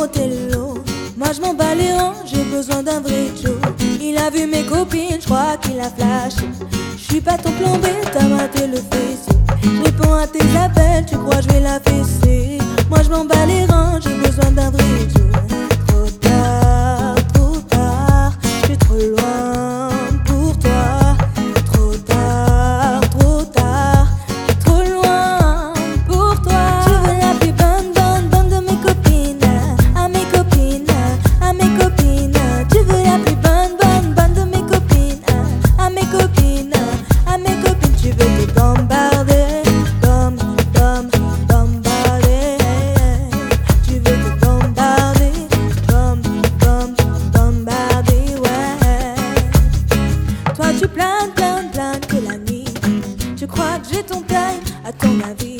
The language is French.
Moi je m'en bats les rangs, j'ai besoin d'un vrai Joe. Il a vu mes copines, je crois qu'il a flashé. Je suis pas ton plan B, t'as raté le fessé. Je réponds à tes appels, tu crois je vais la fesser. Moi je m'en bats les ton taille à ton avis.